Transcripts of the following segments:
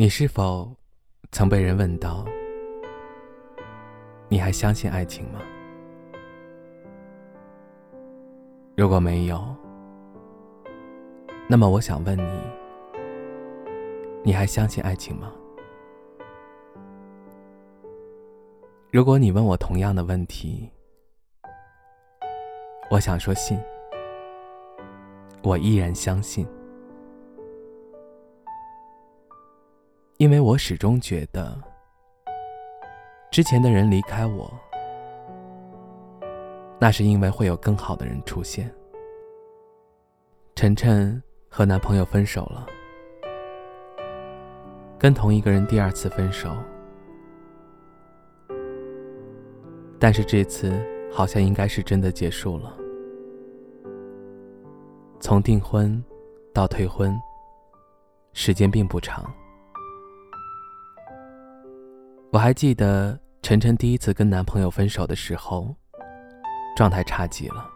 你是否曾被人问到：“你还相信爱情吗？”如果没有，那么我想问你：你还相信爱情吗？如果你问我同样的问题，我想说信，我依然相信。因为我始终觉得，之前的人离开我，那是因为会有更好的人出现。晨晨和男朋友分手了，跟同一个人第二次分手，但是这次好像应该是真的结束了。从订婚到退婚，时间并不长。我还记得晨晨第一次跟男朋友分手的时候，状态差极了。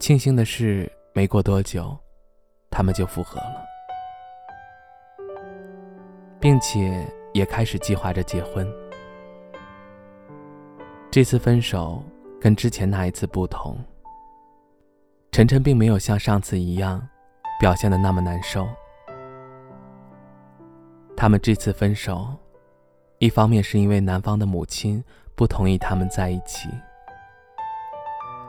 庆幸的是，没过多久，他们就复合了，并且也开始计划着结婚。这次分手跟之前那一次不同，晨晨并没有像上次一样表现的那么难受。他们这次分手，一方面是因为男方的母亲不同意他们在一起，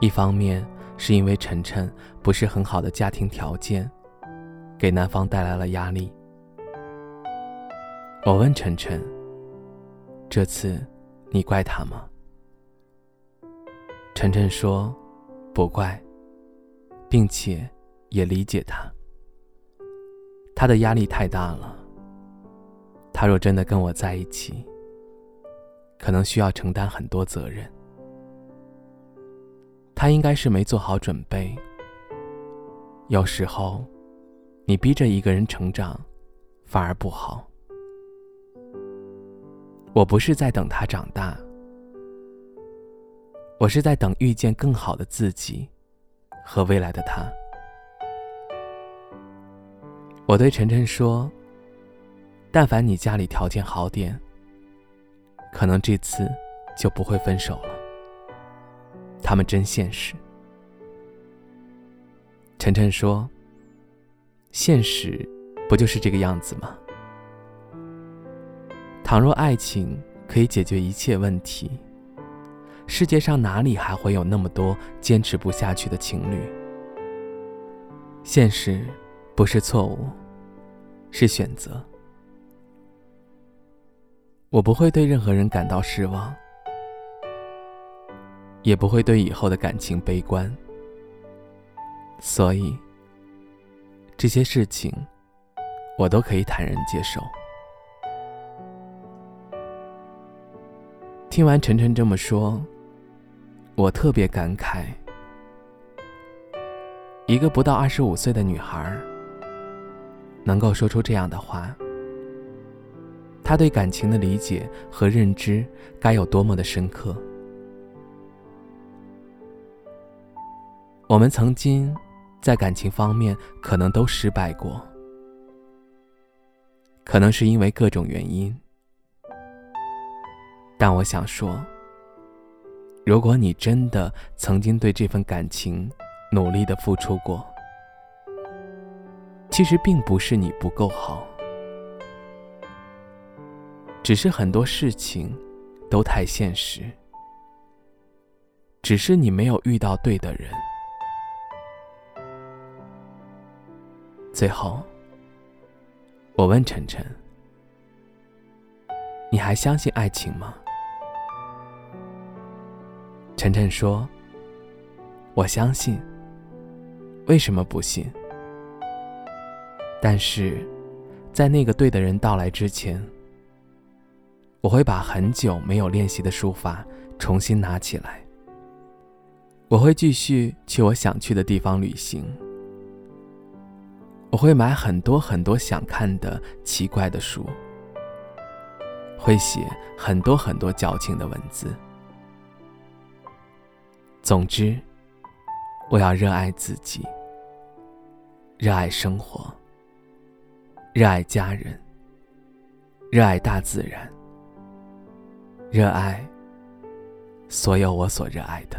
一方面是因为晨晨不是很好的家庭条件，给男方带来了压力。我问晨晨：“这次你怪他吗？”晨晨说：“不怪，并且也理解他，他的压力太大了。”他若真的跟我在一起，可能需要承担很多责任。他应该是没做好准备。有时候，你逼着一个人成长，反而不好。我不是在等他长大，我是在等遇见更好的自己和未来的他。我对晨晨说。但凡你家里条件好点，可能这次就不会分手了。他们真现实。晨晨说：“现实不就是这个样子吗？倘若爱情可以解决一切问题，世界上哪里还会有那么多坚持不下去的情侣？现实不是错误，是选择。”我不会对任何人感到失望，也不会对以后的感情悲观，所以这些事情我都可以坦然接受。听完晨晨这么说，我特别感慨：一个不到二十五岁的女孩能够说出这样的话。他对感情的理解和认知该有多么的深刻？我们曾经在感情方面可能都失败过，可能是因为各种原因。但我想说，如果你真的曾经对这份感情努力的付出过，其实并不是你不够好。只是很多事情都太现实，只是你没有遇到对的人。最后，我问晨晨：“你还相信爱情吗？”晨晨说：“我相信。为什么不信？但是，在那个对的人到来之前，我会把很久没有练习的书法重新拿起来。我会继续去我想去的地方旅行。我会买很多很多想看的奇怪的书。”会写很多很多矫情的文字。总之，我要热爱自己，热爱生活，热爱家人，热爱大自然，热爱所有我所热爱的。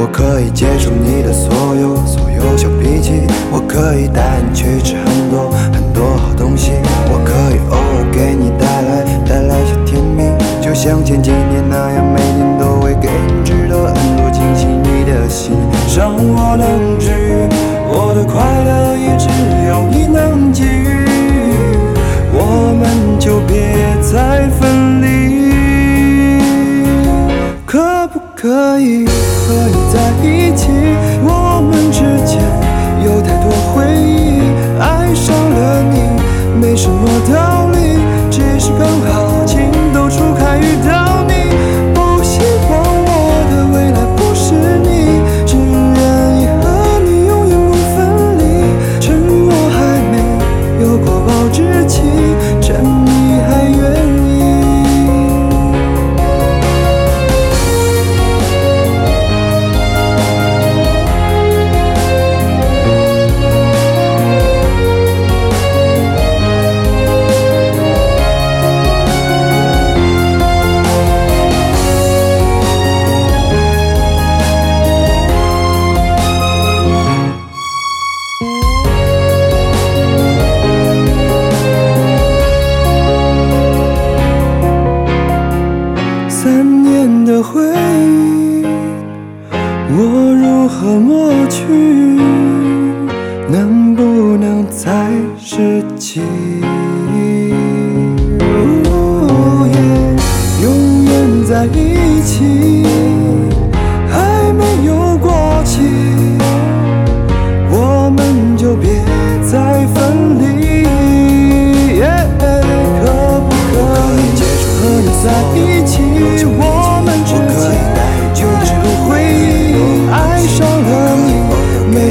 我可以接受你的所有所有小脾气，我可以带你去吃很多很多好东西，我可以偶尔给你带来带来小甜蜜，就像前几可以？和你在一起，我们之间有太多回忆。爱上了你，没什么道理，只是刚好情窦初开遇到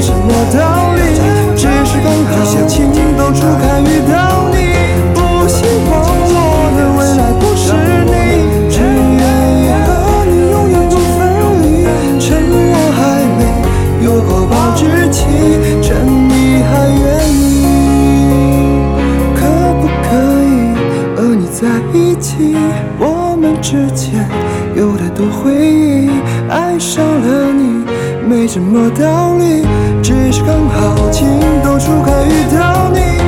什么道理，只是刚好情窦初开遇到你。不希望我的未来不是你，只愿意和你永远不分离。趁我还没有过保质期，趁你还愿意，可不可以和你在一起？我们之间。有太多回忆，爱上了你没什么道理，只是刚好情窦初开遇到你。